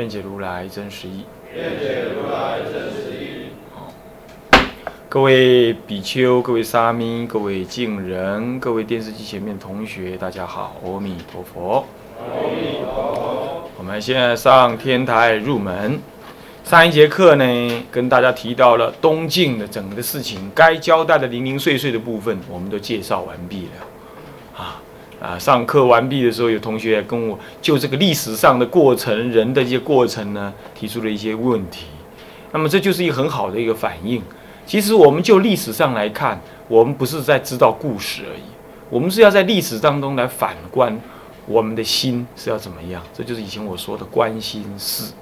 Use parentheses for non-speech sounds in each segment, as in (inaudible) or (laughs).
愿解如来真实义。愿解如来真实义。各位比丘、各位沙弥、各位敬人、各位电视机前面同学，大家好，阿弥陀佛。阿弥陀佛。我们现在上天台入门。上一节课呢，跟大家提到了东晋的整个的事情，该交代的零零碎碎的部分，我们都介绍完毕了。啊啊，上课完毕的时候，有同学跟我就这个历史上的过程、人的一些过程呢，提出了一些问题。那么这就是一个很好的一个反应。其实我们就历史上来看，我们不是在知道故事而已，我们是要在历史当中来反观我们的心是要怎么样。这就是以前我说的关心事。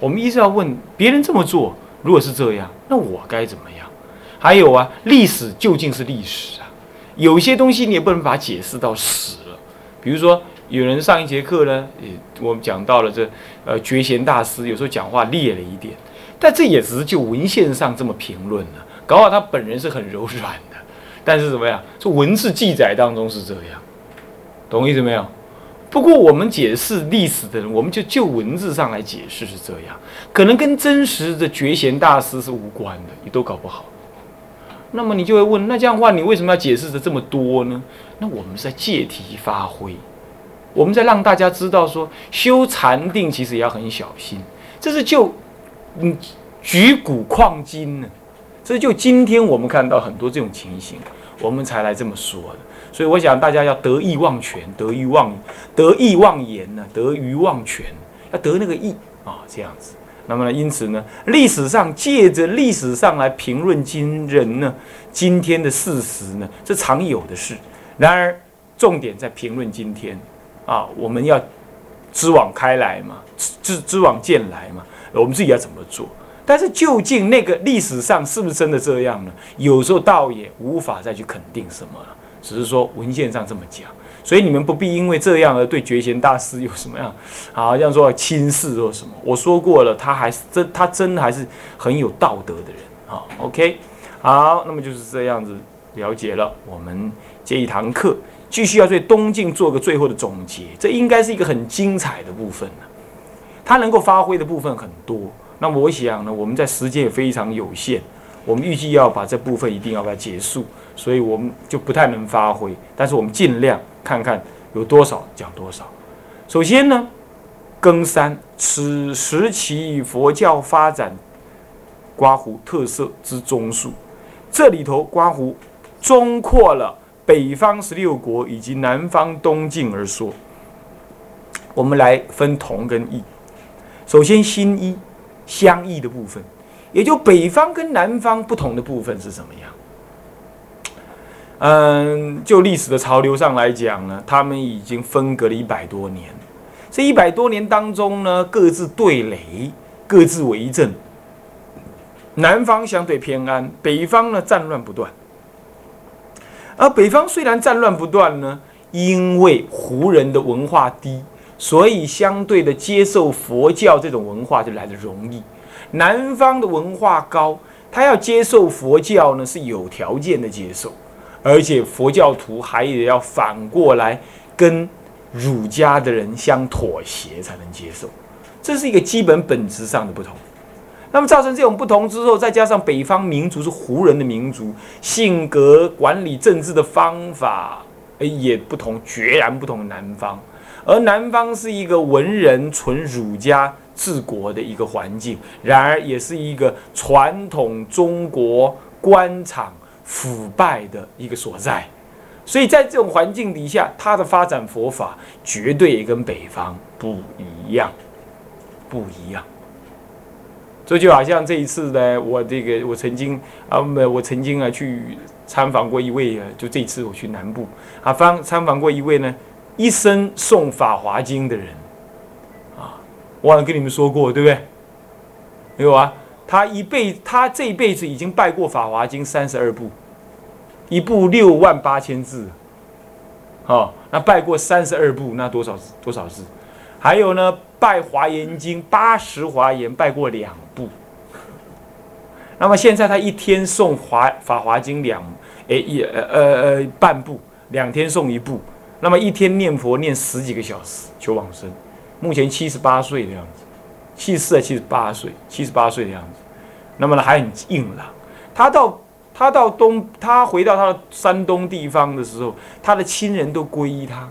我们一直要问别人这么做，如果是这样，那我该怎么样？还有啊，历史究竟是历史啊？有些东西你也不能把它解释到死了。比如说，有人上一节课呢，也我们讲到了这呃觉贤大师有时候讲话烈了一点，但这也只是就文献上这么评论了。搞好他本人是很柔软的，但是怎么样？这文字记载当中是这样，懂意思没有？不过我们解释历史的人，我们就就文字上来解释是这样，可能跟真实的觉贤大师是无关的，也都搞不好。那么你就会问，那这样的话，你为什么要解释的这么多呢？那我们是在借题发挥，我们在让大家知道说，修禅定其实也要很小心。这是就嗯举古况今呢，这是就今天我们看到很多这种情形，我们才来这么说的。所以我想大家要得意忘全，得意忘得意忘言呢，得于忘全，要得那个意啊，这样子。那么呢，因此呢，历史上借着历史上来评论今人呢，今天的事实呢，这常有的事。然而，重点在评论今天啊，我们要知往开来嘛，知知往见来嘛，我们自己要怎么做？但是究竟那个历史上是不是真的这样呢？有时候倒也无法再去肯定什么了。只是说文献上这么讲，所以你们不必因为这样而对觉贤大师有什么样，好像说轻视或什么。我说过了，他还是真，他真的还是很有道德的人啊。OK，好，那么就是这样子了解了。我们这一堂课继续要对东晋做个最后的总结，这应该是一个很精彩的部分呢。他能够发挥的部分很多，那么我想呢，我们在时间也非常有限，我们预计要把这部分一定要把它结束。所以我们就不太能发挥，但是我们尽量看看有多少讲多少。首先呢，庚三，此时期佛教发展刮胡特色之中数，这里头刮胡中括了北方十六国以及南方东晋而说。我们来分同跟异。首先新一相异的部分，也就北方跟南方不同的部分是什么样？嗯，就历史的潮流上来讲呢，他们已经分隔了一百多年。这一百多年当中呢，各自对垒，各自为政。南方相对偏安，北方呢战乱不断。而北方虽然战乱不断呢，因为胡人的文化低，所以相对的接受佛教这种文化就来的容易。南方的文化高，他要接受佛教呢是有条件的接受。而且佛教徒还也要反过来跟儒家的人相妥协才能接受，这是一个基本本质上的不同。那么造成这种不同之后，再加上北方民族是胡人的民族，性格、管理政治的方法也不同，决然不同。南方，而南方是一个文人纯儒家治国的一个环境，然而也是一个传统中国官场。腐败的一个所在，所以在这种环境底下，它的发展佛法绝对也跟北方不一样，不一样。这就好像这一次呢，我这个我曾经啊，我曾经啊去参访过一位，就这次我去南部啊，方参访过一位呢，一生诵《法华经》的人啊，我好像跟你们说过，对不对？没有啊，他一辈他这一辈子已经拜过《法华经》三十二部，一部六万八千字，哦，那拜过三十二部，那多少多少字？还有呢，拜《华严经》八十华严拜过两部。那么现在他一天诵华《法华经》两，哎一呃呃半部，两天诵一部，那么一天念佛念十几个小时求往生，目前七十八岁的样子。七十四七十八岁，七十八岁的样子，那么呢还很硬朗。他到他到东，他回到他的山东地方的时候，他的亲人都皈依他。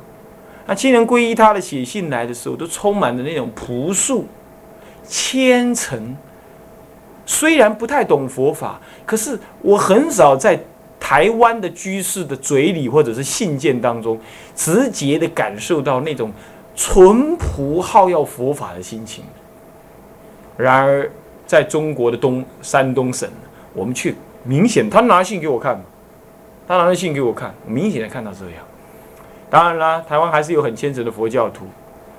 那亲人皈依他的写信来的时候，都充满着那种朴素、虔诚。虽然不太懂佛法，可是我很少在台湾的居士的嘴里或者是信件当中，直接的感受到那种淳朴好要佛法的心情。然而，在中国的东山东省，我们却明显，他拿信给我看，他拿信给我看，明显的看到这样。当然啦，台湾还是有很虔诚的佛教徒。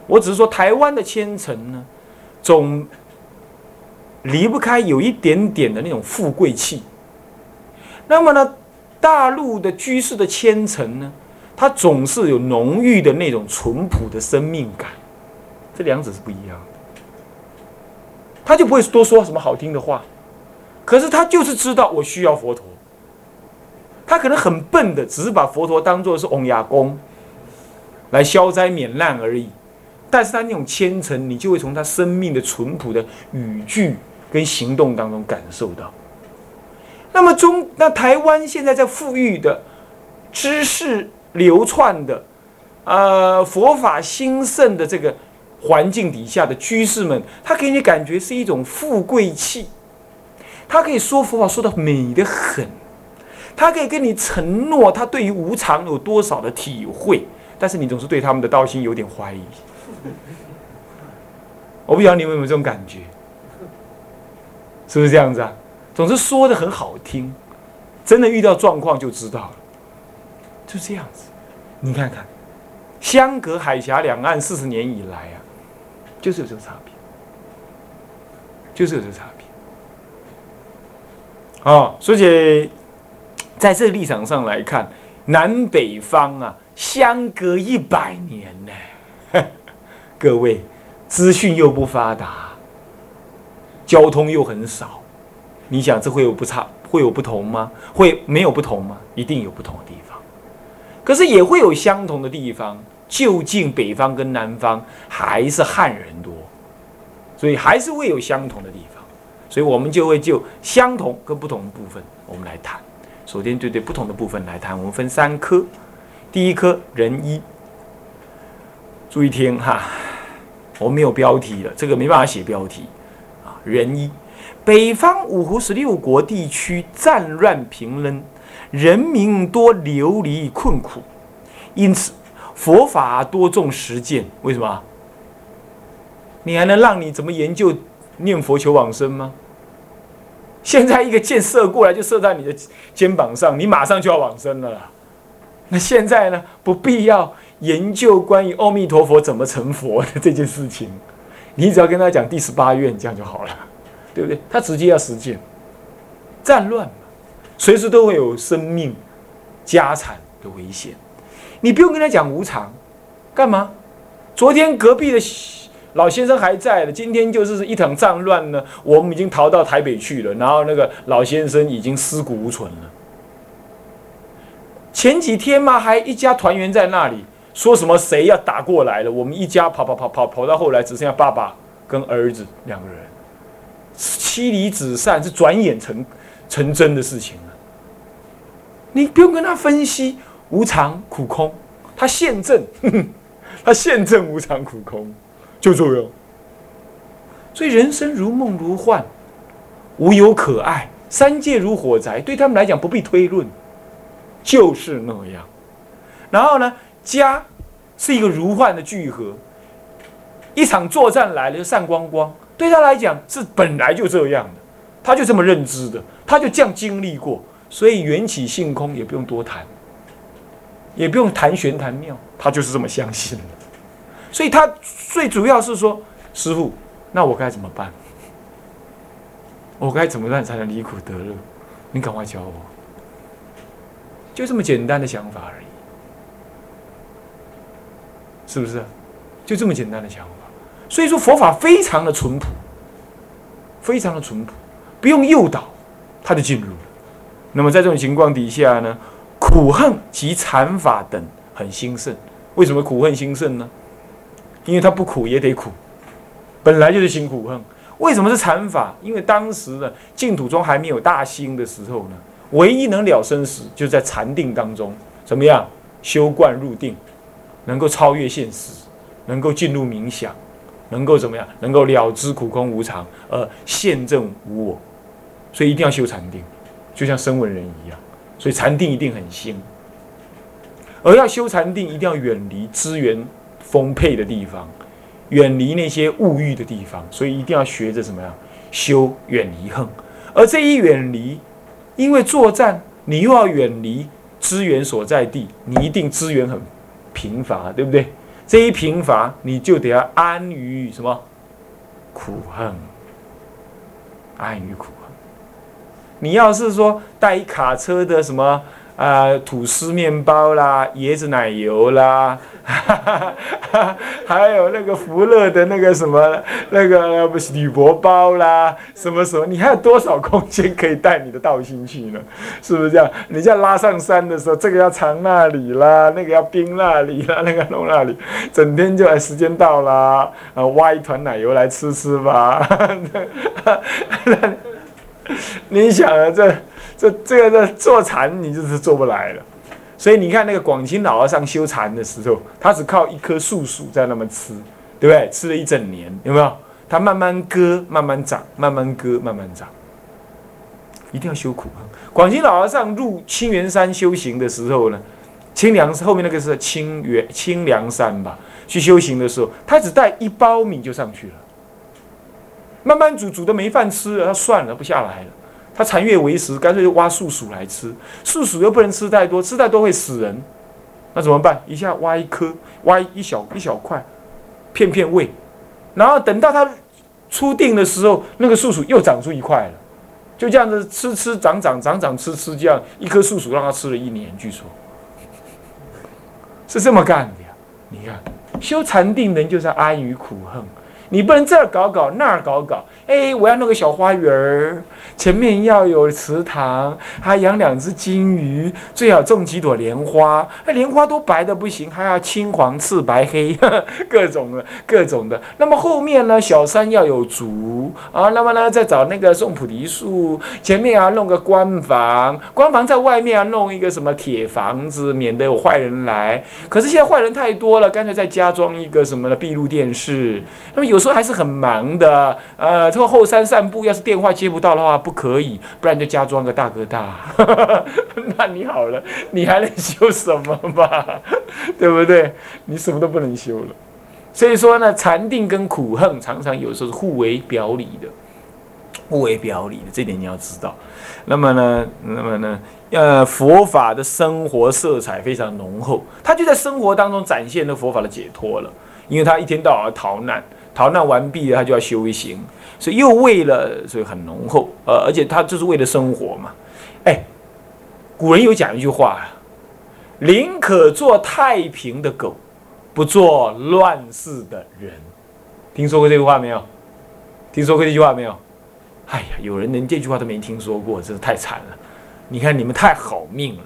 我只是说，台湾的虔诚呢，总离不开有一点点的那种富贵气。那么呢，大陆的居士的虔诚呢，他总是有浓郁的那种淳朴的生命感。这两者是不一样的。他就不会多说什么好听的话，可是他就是知道我需要佛陀。他可能很笨的，只是把佛陀当做是翁牙公，来消灾免难而已。但是他那种虔诚，你就会从他生命的淳朴的语句跟行动当中感受到。那么中那台湾现在在富裕的、知识流窜的、呃佛法兴盛的这个。环境底下的居士们，他给你感觉是一种富贵气，他可以说佛法说的美得很，他可以跟你承诺他对于无常有多少的体会，但是你总是对他们的道心有点怀疑。我不晓得你们有没有这种感觉，是不是这样子啊？总是说的很好听，真的遇到状况就知道了，就这样子。你看看，相隔海峡两岸四十年以来啊。就是有这个差别，就是有这个差别。哦，所以在这个立场上来看，南北方啊，相隔一百年呢。(laughs) 各位，资讯又不发达，交通又很少，你想这会有不差，会有不同吗？会没有不同吗？一定有不同的地方，可是也会有相同的地方。究竟北方跟南方还是汉人多，所以还是会有相同的地方，所以我们就会就相同跟不同部分，我们来谈。首先，对对不同的部分来谈，我们分三科。第一科人一，注意听哈，我没有标题了，这个没办法写标题啊。人一，北方五湖十六国地区战乱频仍，人民多流离困苦，因此。佛法多重实践，为什么？你还能让你怎么研究念佛求往生吗？现在一个箭射过来就射在你的肩膀上，你马上就要往生了啦。那现在呢？不必要研究关于阿弥陀佛怎么成佛的这件事情，你只要跟他讲第十八愿，这样就好了，对不对？他直接要实践，战乱嘛，随时都会有生命、家产的危险。你不用跟他讲无常，干嘛？昨天隔壁的老先生还在的，今天就是一场战乱呢。我们已经逃到台北去了，然后那个老先生已经尸骨无存了。前几天嘛，还一家团圆在那里，说什么谁要打过来了，我们一家跑跑跑跑跑到后来只剩下爸爸跟儿子两个人，妻离子散是转眼成成真的事情了。你不用跟他分析。无常苦空，他现证，(laughs) 他现证无常苦空，就这样。所以人生如梦如幻，无有可爱，三界如火宅，对他们来讲不必推论，就是那样。然后呢，家是一个如幻的聚合，一场作战来了就散光光，对他来讲是本来就这样的，他就这么认知的，他就这样经历过，所以缘起性空也不用多谈。也不用谈玄谈妙，他就是这么相信所以他最主要是说，师傅，那我该怎么办？我该怎么办才能离苦得乐？你赶快教我。就这么简单的想法而已，是不是？就这么简单的想法。所以说佛法非常的淳朴，非常的淳朴，不用诱导，他就进入了。那么在这种情况底下呢，苦恨及禅法等很兴盛。为什么苦恨兴盛呢？因为他不苦也得苦，本来就是辛苦恨。为什么是禅法？因为当时呢，净土中还没有大兴的时候呢，唯一能了生死，就在禅定当中，怎么样修观入定，能够超越现实，能够进入冥想。能够怎么样？能够了知苦空无常，而现证无我，所以一定要修禅定，就像声闻人一样。所以禅定一定很兴，而要修禅定，一定要远离资源丰沛的地方，远离那些物欲的地方。所以一定要学着怎么样修远离恨。而这一远离，因为作战，你又要远离资源所在地，你一定资源很贫乏，对不对？这一贫乏，你就得要安于什么苦恨？安于苦。你要是说带一卡车的什么？啊，吐司面包啦，椰子奶油啦，(laughs) 还有那个福乐的那个什么那个不是铝箔包啦，什么什么，你还有多少空间可以带你的道心去呢？是不是这样？你在拉上山的时候，这个要藏那里啦，那个要冰那里啦，(laughs) 那个弄那里，整天就哎，时间到啦，啊，挖一团奶油来吃吃吧。(laughs) (laughs) 你想啊，这。这这个这坐禅你就是做不来了，所以你看那个广清老和尚修禅的时候，他只靠一棵树薯在那么吃，对不对？吃了一整年，有没有？他慢慢割，慢慢长，慢慢割，慢慢长，一定要修苦啊。广清老和尚入清源山修行的时候呢，清凉后面那个是清源清凉山吧？去修行的时候，他只带一包米就上去了，慢慢煮煮的没饭吃了，他算了，不下来了。他残月为食，干脆就挖树薯来吃。树薯又不能吃太多，吃太多会死人。那怎么办？一下挖一颗，挖一小一小块，片片喂。然后等到他出定的时候，那个树薯又长出一块了。就这样子吃吃长长长长吃吃，这样一颗树薯让他吃了一年，据说是这么干的呀。你看，修禅定人就是安于苦恨，你不能这儿搞搞那儿搞搞。哎，我要弄个小花园儿，前面要有池塘，还养两只金鱼，最好种几朵莲花。那莲花都白的不行，还要青黄赤白黑，(laughs) 各种的，各种的。那么后面呢，小山要有竹啊，那么呢，再找那个种菩提树，前面要弄个官房，官房在外面要弄一个什么铁房子，免得有坏人来。可是现在坏人太多了，干脆再加装一个什么的闭路电视。那么有时候还是很忙的，呃。说后山散步，要是电话接不到的话，不可以，不然就加装个大哥大。(laughs) 那你好了，你还能修什么吧？(laughs) 对不对？你什么都不能修了。所以说呢，禅定跟苦恨常常有时候是互为表里的，互为表里的，这点你要知道。那么呢，那么呢，呃，佛法的生活色彩非常浓厚，他就在生活当中展现了佛法的解脱了，因为他一天到晚逃难，逃难完毕了，他就要修行。所以又为了，所以很浓厚，呃，而且他就是为了生活嘛。哎，古人有讲一句话宁可做太平的狗，不做乱世的人。听说过这句话没有？听说过这句话没有？哎呀，有人连这句话都没听说过，真是太惨了。你看你们太好命了，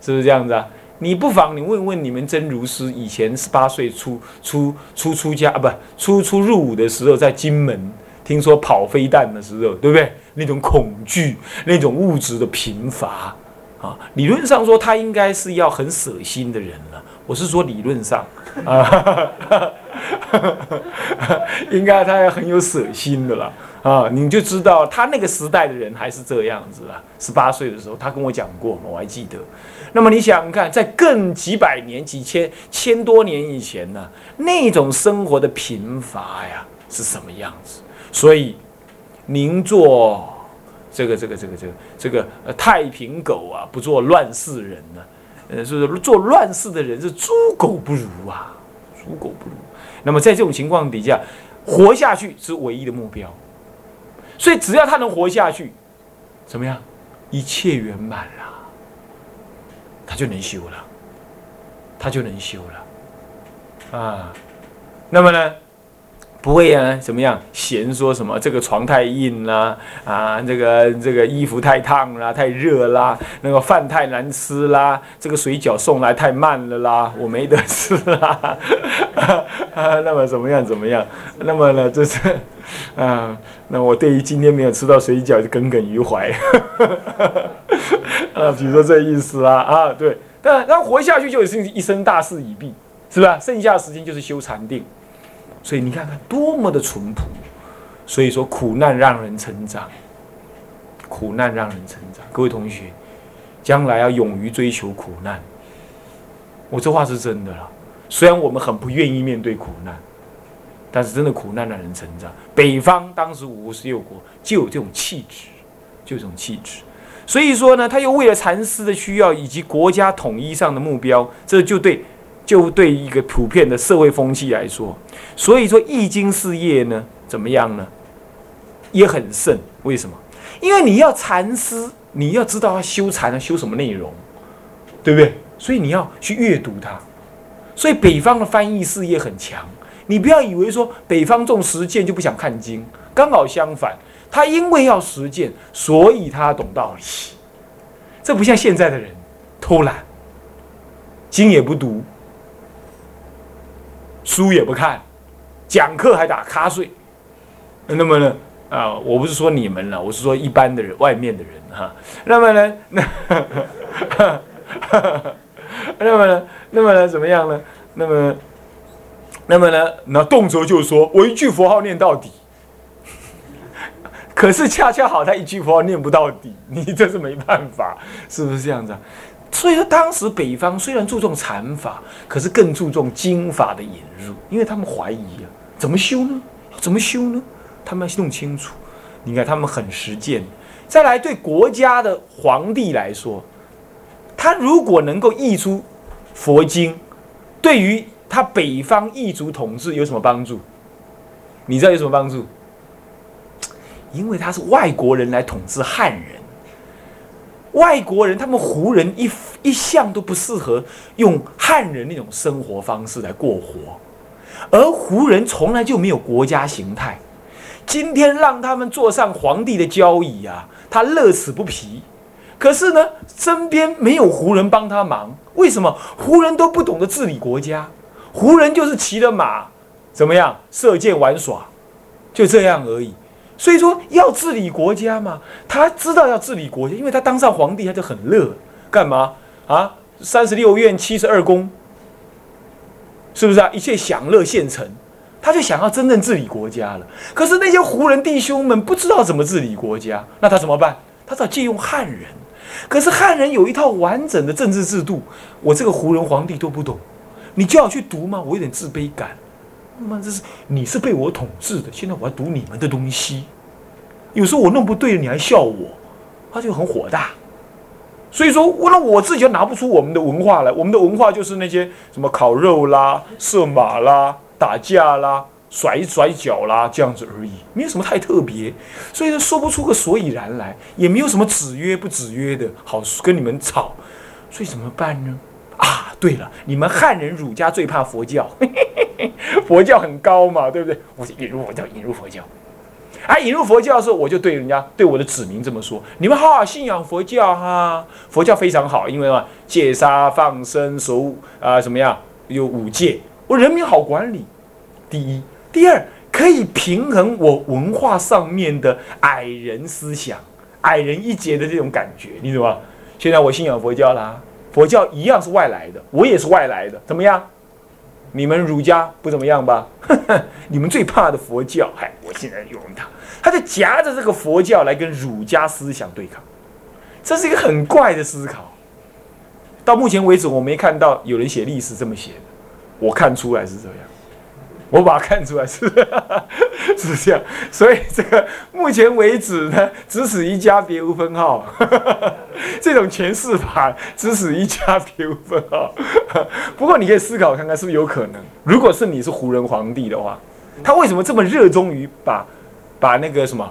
是不是这样子啊？你不妨你问问你们真如师，以前十八岁出出出出家啊，不出出入伍的时候，在金门。听说跑飞弹的时候，对不对？那种恐惧，那种物质的贫乏啊，理论上说他应该是要很舍心的人了。我是说理论上啊，(laughs) 应该他要很有舍心的了啊。你就知道他那个时代的人还是这样子啊。十八岁的时候，他跟我讲过，我还记得。那么你想看，在更几百年、几千千多年以前呢，那种生活的贫乏呀，是什么样子？所以，您做这个这个这个这个这个呃太平狗啊，不做乱世人呢？呃，是做乱世的人是猪狗不如啊，猪狗不如。那么在这种情况底下，活下去是唯一的目标。所以只要他能活下去，怎么样？一切圆满了，他就能修了，他就能修了啊。那么呢？不会啊，怎么样？嫌说什么这个床太硬啦，啊，这个这个衣服太烫啦，太热啦，那个饭太难吃啦，这个水饺送来太慢了啦，我没得吃啦，啊，(laughs) 那么怎么样？怎么样？那么呢，就是，啊，那我对于今天没有吃到水饺就耿耿于怀，(laughs) 啊，比如说这意思啊，啊，对，但但活下去就是一生大事已毕，是吧？剩下的时间就是修禅定。所以你看看多么的淳朴，所以说苦难让人成长，苦难让人成长。各位同学，将来要勇于追求苦难。我这话是真的啦。虽然我们很不愿意面对苦难，但是真的苦难让人成长。北方当时五十六国就有这种气质，就这种气质。所以说呢，他又为了禅师的需要以及国家统一上的目标，这就对。就对一个普遍的社会风气来说，所以说易经事业呢，怎么样呢？也很盛。为什么？因为你要禅师，你要知道他修禅啊修什么内容，对不对？所以你要去阅读它。所以北方的翻译事业很强。你不要以为说北方重实践就不想看经，刚好相反，他因为要实践，所以他懂道理。这不像现在的人偷懒，经也不读。书也不看，讲课还打瞌睡，那么呢？啊，我不是说你们了，我是说一般的人，外面的人哈。那么呢？那，(laughs) 那么呢？那么呢？怎么样呢？那么，那么呢？那动辄就说我一句佛号念到底，可是恰恰好他一句佛号念不到底，你这是没办法，是不是这样子？所以说，当时北方虽然注重禅法，可是更注重经法的引入，因为他们怀疑啊，怎么修呢？怎么修呢？他们要弄清楚。你看，他们很实践。再来，对国家的皇帝来说，他如果能够译出佛经，对于他北方异族统治有什么帮助？你知道有什么帮助？因为他是外国人来统治汉人。外国人，他们胡人一一向都不适合用汉人那种生活方式来过活，而胡人从来就没有国家形态。今天让他们坐上皇帝的交椅啊，他乐此不疲。可是呢，身边没有胡人帮他忙，为什么？胡人都不懂得治理国家，胡人就是骑着马，怎么样射箭玩耍，就这样而已。所以说要治理国家嘛，他知道要治理国家，因为他当上皇帝他就很乐，干嘛啊？三十六院七十二宫，是不是啊？一切享乐现成，他就想要真正治理国家了。可是那些胡人弟兄们不知道怎么治理国家，那他怎么办？他只好借用汉人。可是汉人有一套完整的政治制度，我这个胡人皇帝都不懂，你叫我去读吗？我有点自卑感。那么这是你是被我统治的，现在我要读你们的东西，有时候我弄不对了，你还笑我，他就很火大。所以说，我那我自己就拿不出我们的文化来，我们的文化就是那些什么烤肉啦、射马啦、打架啦、甩甩脚啦这样子而已，没有什么太特别，所以说说不出个所以然来，也没有什么子曰不子曰的好跟你们吵，所以怎么办呢？啊，对了，你们汉人儒家最怕佛教。(laughs) (laughs) 佛教很高嘛，对不对？我引入佛教，引入佛教。啊，引入佛教的时候，我就对人家对我的子民这么说：你们好好信仰佛教哈，佛教非常好，因为嘛，戒杀放生守啊，怎么样？有五戒，我人民好管理。第一，第二，可以平衡我文化上面的矮人思想、矮人一截的这种感觉，你懂吗？现在我信仰佛教啦，佛教一样是外来的，我也是外来的，怎么样？你们儒家不怎么样吧？(laughs) 你们最怕的佛教，嗨，我现在用它，他就夹着这个佛教来跟儒家思想对抗，这是一个很怪的思考。到目前为止，我没看到有人写历史这么写的，我看出来是这样。我把它看出来是 (laughs) 是这样，所以这个目前为止呢，只此一家，别无分号。这种诠释法，只此一家，别无分号。不过你可以思考看看，是不是有可能？如果是你是胡人皇帝的话，他为什么这么热衷于把把那个什么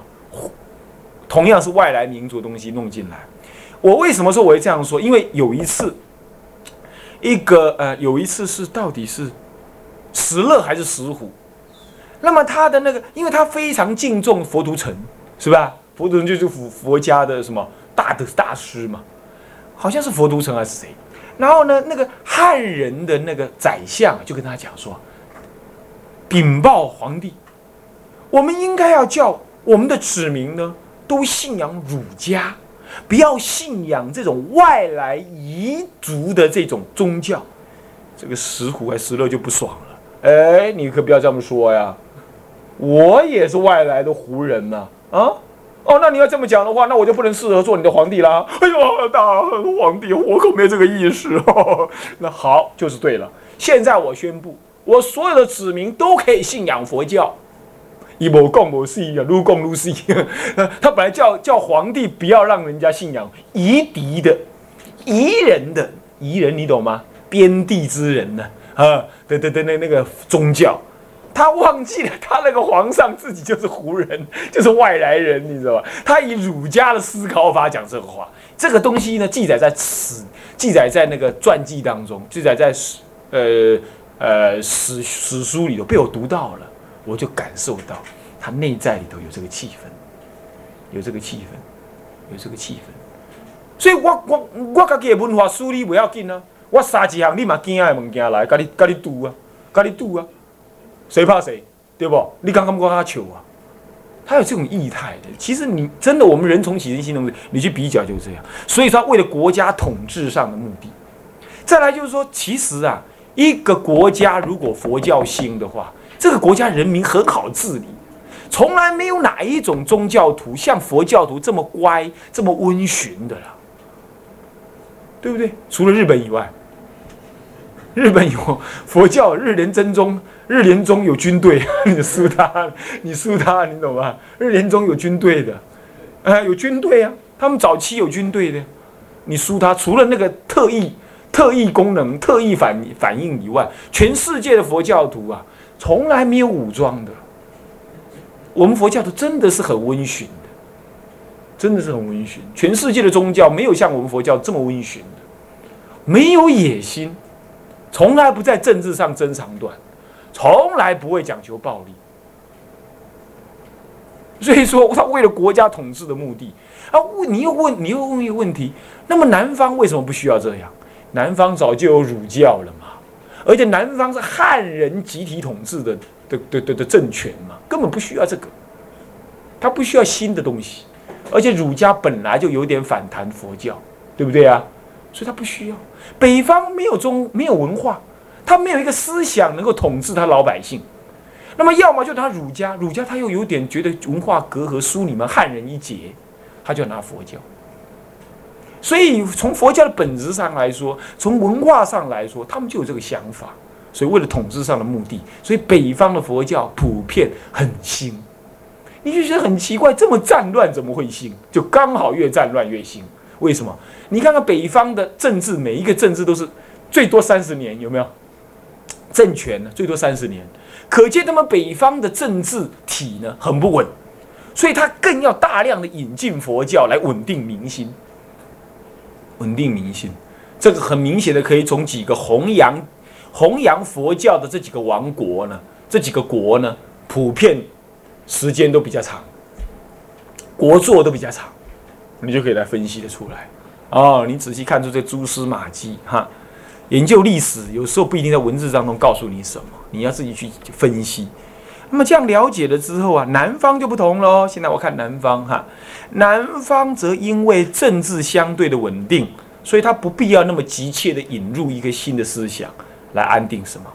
同样是外来民族的东西弄进来？我为什么说我会这样说？因为有一次，一个呃，有一次是到底是石勒还是石虎？那么他的那个，因为他非常敬重佛图澄，是吧？佛图澄就是佛佛家的什么大的大师嘛，好像是佛都城还是谁？然后呢，那个汉人的那个宰相就跟他讲说，禀报皇帝，我们应该要叫我们的子民呢都信仰儒家，不要信仰这种外来彝族的这种宗教。这个石虎还石勒就不爽了，哎，你可不要这么说呀，我也是外来的胡人呐，啊。哦，那你要这么讲的话，那我就不能适合做你的皇帝啦。哎呦，大皇帝，我可没这个意思。那好，就是对了。现在我宣布，我所有的子民都可以信仰佛教。一某共某系啊，如共如系。(laughs) 他本来叫叫皇帝，不要让人家信仰夷狄的、夷人的夷人，你懂吗？边地之人呢？啊，对对对，那那个宗教。他忘记了，他那个皇上自己就是胡人，(laughs) 就是外来人，你知道吧？他以儒家的思考法讲这个话，这个东西呢，记载在史，记载在那个传记当中，记载在史，呃呃史史书里头，被我读到了，我就感受到他内在里头有这个气氛，有这个气氛，有这个气氛。所以我我我家己的文化梳理不要紧啊，我三几项你嘛惊的物件来，跟你跟你赌啊，跟你赌啊。谁怕谁，对不？你刚刚不跟他求啊？他有这种意态的。其实你真的，我们人从起心心动，你去比较就是这样。所以说，为了国家统治上的目的，再来就是说，其实啊，一个国家如果佛教兴的话，这个国家人民很好治理。从来没有哪一种宗教徒像佛教徒这么乖、这么温驯的了，对不对？除了日本以外，日本有佛教日莲真宗。日莲宗有军队，(laughs) 你输他，你输他，你懂吗？日莲宗有军队的，啊，有军队啊，他们早期有军队的，你输他，除了那个特异、特异功能、特异反反应以外，全世界的佛教徒啊，从来没有武装的。我们佛教徒真的是很温驯的，真的是很温驯。全世界的宗教没有像我们佛教这么温驯的，没有野心，从来不在政治上争长短。从来不会讲求暴力，所以说他为了国家统治的目的啊，问你又问你又问一个问题，那么南方为什么不需要这样？南方早就有儒教了嘛，而且南方是汉人集体统治的的的的的政权嘛，根本不需要这个，他不需要新的东西，而且儒家本来就有点反弹佛教，对不对啊？所以他不需要。北方没有中没有文化。他没有一个思想能够统治他老百姓，那么要么就拿儒家，儒家他又有点觉得文化隔阂，输你们汉人一截，他就拿佛教。所以从佛教的本质上来说，从文化上来说，他们就有这个想法。所以为了统治上的目的，所以北方的佛教普遍很兴。你就觉得很奇怪，这么战乱怎么会兴？就刚好越战乱越兴。为什么？你看看北方的政治，每一个政治都是最多三十年，有没有？政权呢，最多三十年，可见他们北方的政治体呢很不稳，所以他更要大量的引进佛教来稳定民心。稳定民心，这个很明显的可以从几个弘扬弘扬佛教的这几个王国呢，这几个国呢，普遍时间都比较长，国祚都比较长，你就可以来分析的出来。哦，你仔细看出这蛛丝马迹哈。研究历史有时候不一定在文字当中告诉你什么，你要自己去分析。那么这样了解了之后啊，南方就不同喽。现在我看南方哈，南方则因为政治相对的稳定，所以他不必要那么急切的引入一个新的思想来安定什么，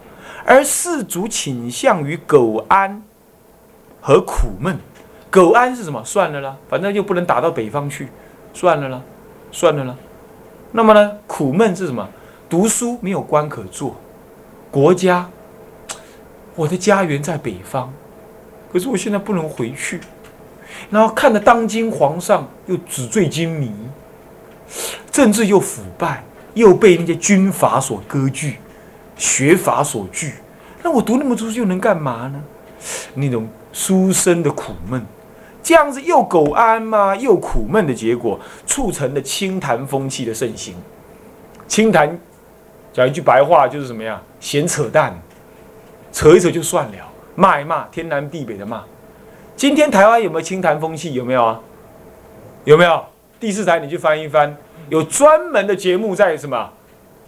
而士族倾向于苟安和苦闷。苟安是什么？算了啦，反正又不能打到北方去，算了啦，算了啦。那么呢，苦闷是什么？读书没有官可做，国家，我的家园在北方，可是我现在不能回去。然后看着当今皇上又纸醉金迷，政治又腐败，又被那些军阀所割据，学阀所拒，那我读那么多书又能干嘛呢？那种书生的苦闷，这样子又苟安嘛，又苦闷的结果，促成了清谈风气的盛行。清谈讲一句白话就是什么呀？闲扯淡，扯一扯就算了，骂一骂，天南地北的骂。今天台湾有没有清谈风气？有没有啊？有没有？第四台你去翻一翻，有专门的节目在什么？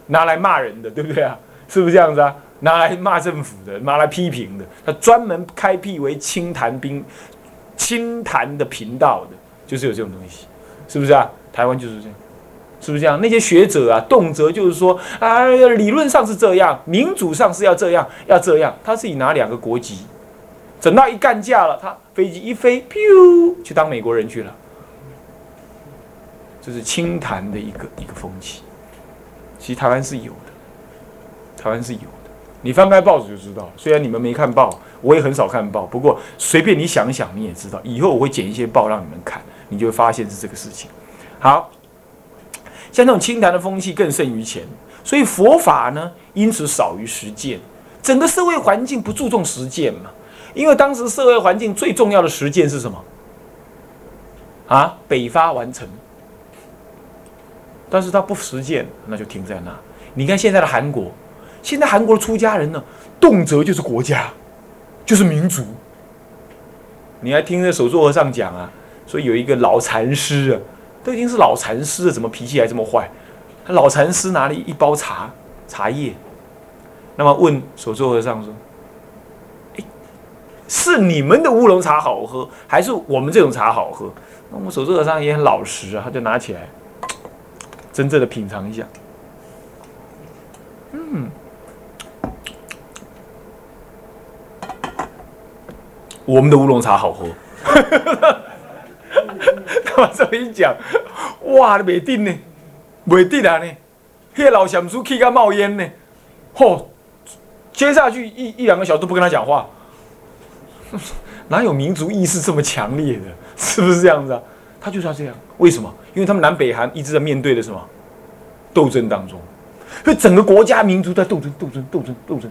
拿来骂人的，对不对啊？是不是这样子啊？拿来骂政府的，拿来批评的，他专门开辟为清谈兵、清谈的频道的，就是有这种东西，是不是啊？台湾就是这样，是不是这样？那些学者啊，动辄就是说啊，理论上是这样，民主上是要这样，要这样。他自己拿两个国籍，等到一干架了，他飞机一飞，噗，去当美国人去了。这是清谈的一个一个风气，其实台湾是有的，台湾是有的。你翻开报纸就知道，虽然你们没看报，我也很少看报，不过随便你想一想，你也知道。以后我会剪一些报让你们看，你就会发现是这个事情。好，像这种清谈的风气更胜于前，所以佛法呢，因此少于实践。整个社会环境不注重实践嘛，因为当时社会环境最重要的实践是什么？啊，北伐完成。但是他不实践，那就停在那。你看现在的韩国。现在韩国的出家人呢，动辄就是国家，就是民族。你还听那手座和尚讲啊，说有一个老禅师啊，都已经是老禅师了，怎么脾气还这么坏？他老禅师拿了一包茶茶叶，那么问手座和尚说：“，是你们的乌龙茶好喝，还是我们这种茶好喝？”那我们手座和尚也很老实啊，他就拿起来，真正的品尝一下，我们的乌龙茶好喝，(laughs) 他这么一讲，哇，你未定呢，未定啊呢，那个老祥叔气干冒烟呢，嚯，接下去一一两个小时都不跟他讲话，(laughs) 哪有民族意识这么强烈的？(laughs) 是不是这样子啊？他就是要这样，为什么？因为他们南北韩一直在面对的什么斗争当中，所以整个国家民族在斗争、斗争、斗争、斗争。